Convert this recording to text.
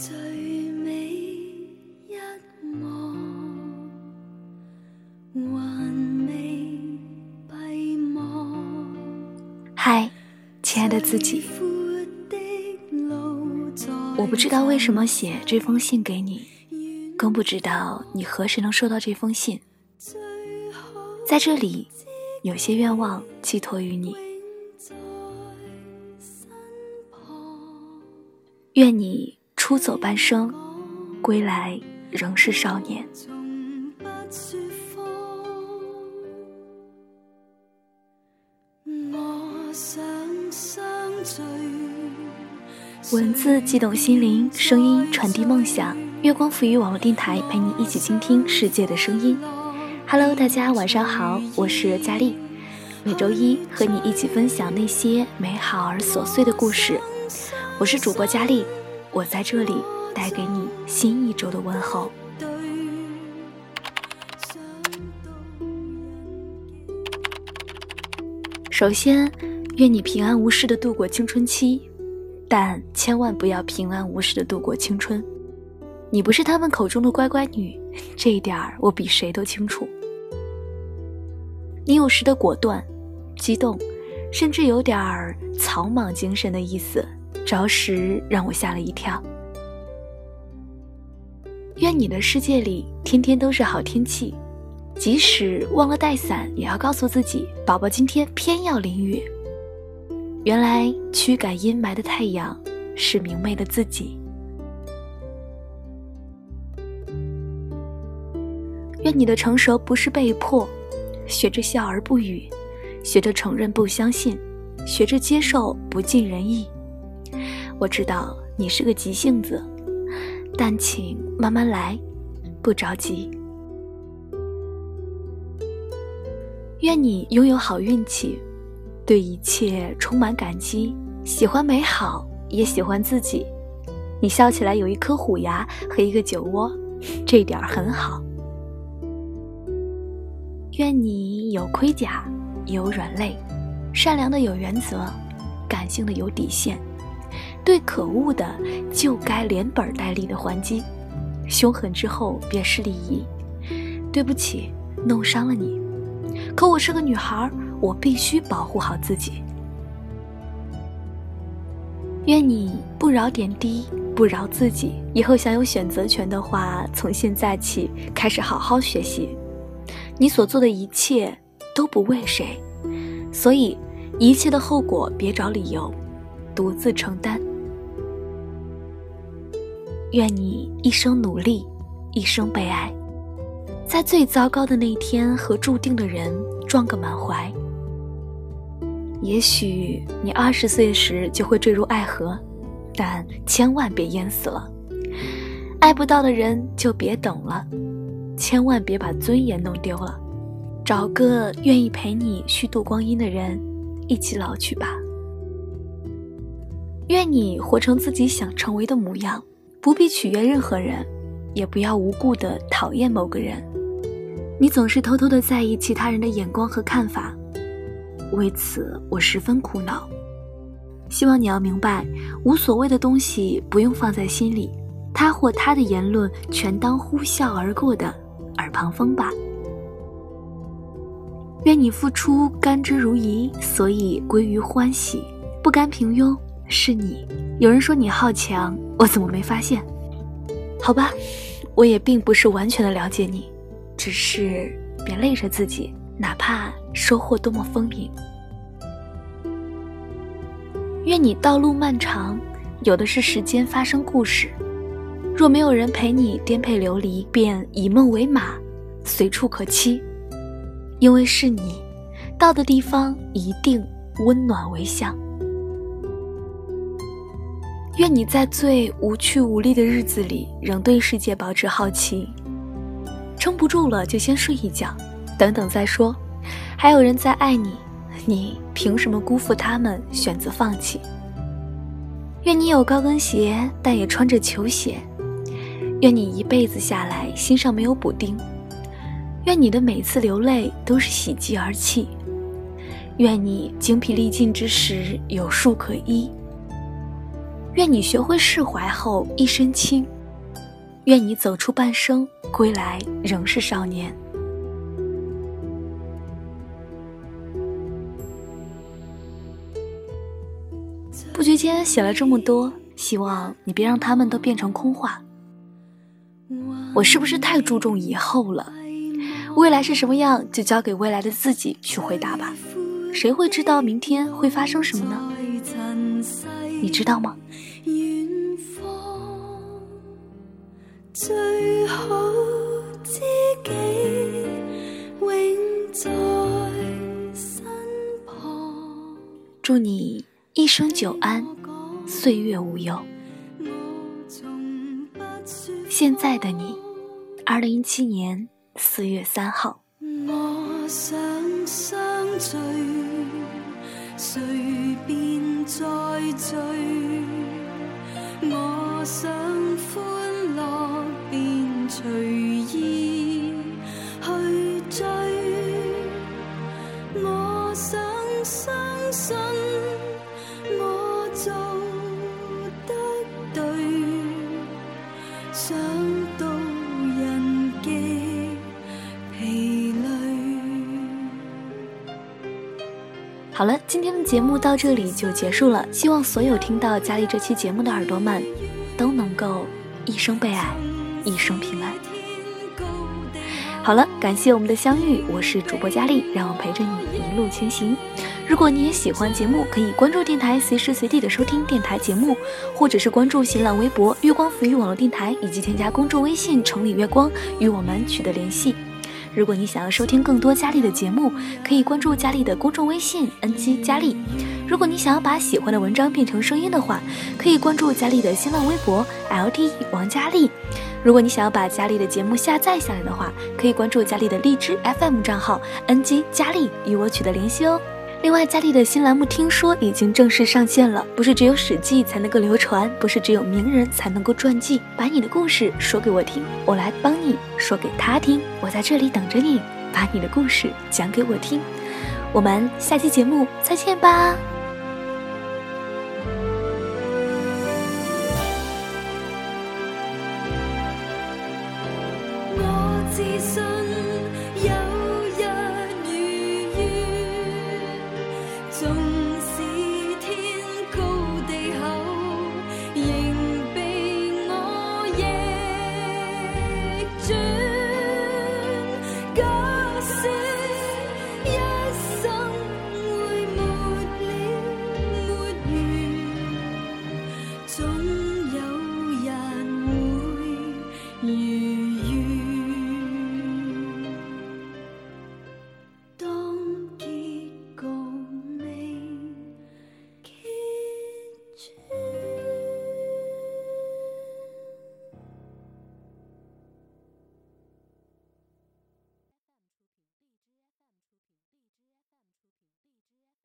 最美一幕，还未闭幕。嗨，亲爱的自己，我不知道为什么写这封信给你，更不知道你何时能收到这封信。在这里，有些愿望寄托于你。愿你出走半生，归来仍是少年。文字激动心灵，声音传递梦想。月光赋予网络电台，陪你一起倾听世界的声音。Hello，大家晚上好，我是佳丽。每周一和你一起分享那些美好而琐碎的故事。我是主播佳丽，我在这里带给你新一周的问候。首先，愿你平安无事的度过青春期，但千万不要平安无事的度过青春。你不是他们口中的乖乖女，这一点儿我比谁都清楚。你有时的果断、激动，甚至有点儿草莽精神的意思。着实让我吓了一跳。愿你的世界里天天都是好天气，即使忘了带伞，也要告诉自己：宝宝今天偏要淋雨。原来驱赶阴霾的太阳是明媚的自己。愿你的成熟不是被迫，学着笑而不语，学着承认不相信，学着接受不尽人意。我知道你是个急性子，但请慢慢来，不着急。愿你拥有好运气，对一切充满感激，喜欢美好，也喜欢自己。你笑起来有一颗虎牙和一个酒窝，这点儿很好。愿你有盔甲，有软肋，善良的有原则，感性的有底线。对可恶的就该连本带利的还击，凶狠之后便是利益。对不起，弄伤了你，可我是个女孩，我必须保护好自己。愿你不饶点滴，不饶自己。以后想有选择权的话，从现在起开始好好学习。你所做的一切都不为谁，所以一切的后果别找理由，独自承担。愿你一生努力，一生被爱，在最糟糕的那一天和注定的人撞个满怀。也许你二十岁时就会坠入爱河，但千万别淹死了。爱不到的人就别等了，千万别把尊严弄丢了。找个愿意陪你虚度光阴的人，一起老去吧。愿你活成自己想成为的模样。不必取悦任何人，也不要无故的讨厌某个人。你总是偷偷的在意其他人的眼光和看法，为此我十分苦恼。希望你要明白，无所谓的东西不用放在心里，他或他的言论全当呼啸而过的耳旁风吧。愿你付出甘之如饴，所以归于欢喜，不甘平庸。是你，有人说你好强，我怎么没发现？好吧，我也并不是完全的了解你，只是别累着自己，哪怕收获多么丰盈。愿你道路漫长，有的是时间发生故事。若没有人陪你颠沛流离，便以梦为马，随处可栖。因为是你，到的地方一定温暖为乡。愿你在最无趣无力的日子里，仍对世界保持好奇。撑不住了就先睡一觉，等等再说。还有人在爱你，你凭什么辜负他们，选择放弃？愿你有高跟鞋，但也穿着球鞋。愿你一辈子下来心上没有补丁。愿你的每次流泪都是喜极而泣。愿你精疲力尽之时有树可依。愿你学会释怀后一身轻，愿你走出半生，归来仍是少年。不觉间写了这么多，希望你别让他们都变成空话。我是不是太注重以后了？未来是什么样，就交给未来的自己去回答吧。谁会知道明天会发生什么呢？你知道吗？祝你一生久安，岁月无忧。现在的你，二零一七年四月三号。我想相聚，随便再聚。我想随意去追。我想相信我做得对。想到人极疲累。好了，今天的节目到这里就结束了。希望所有听到佳丽这期节目的耳朵们，都能够一生被爱，一生平安。好了，感谢我们的相遇，我是主播佳丽，让我陪着你一路前行。如果你也喜欢节目，可以关注电台，随时随地的收听电台节目，或者是关注新浪微博“月光抚育网络电台”，以及添加公众微信“城里月光”与我们取得联系。如果你想要收听更多佳丽的节目，可以关注佳丽的公众微信 “ng 佳丽”。如果你想要把喜欢的文章变成声音的话，可以关注佳丽的新浪微博 “lt 王佳丽”。如果你想要把佳丽的节目下载下来的话，可以关注佳丽的荔枝 FM 账号 “ng 佳丽”与我取得联系哦。另外，佳丽的新栏目《听说》已经正式上线了。不是只有《史记》才能够流传，不是只有名人才能够传记。把你的故事说给我听，我来帮你说给他听。我在这里等着你，把你的故事讲给我听。我们下期节目再见吧。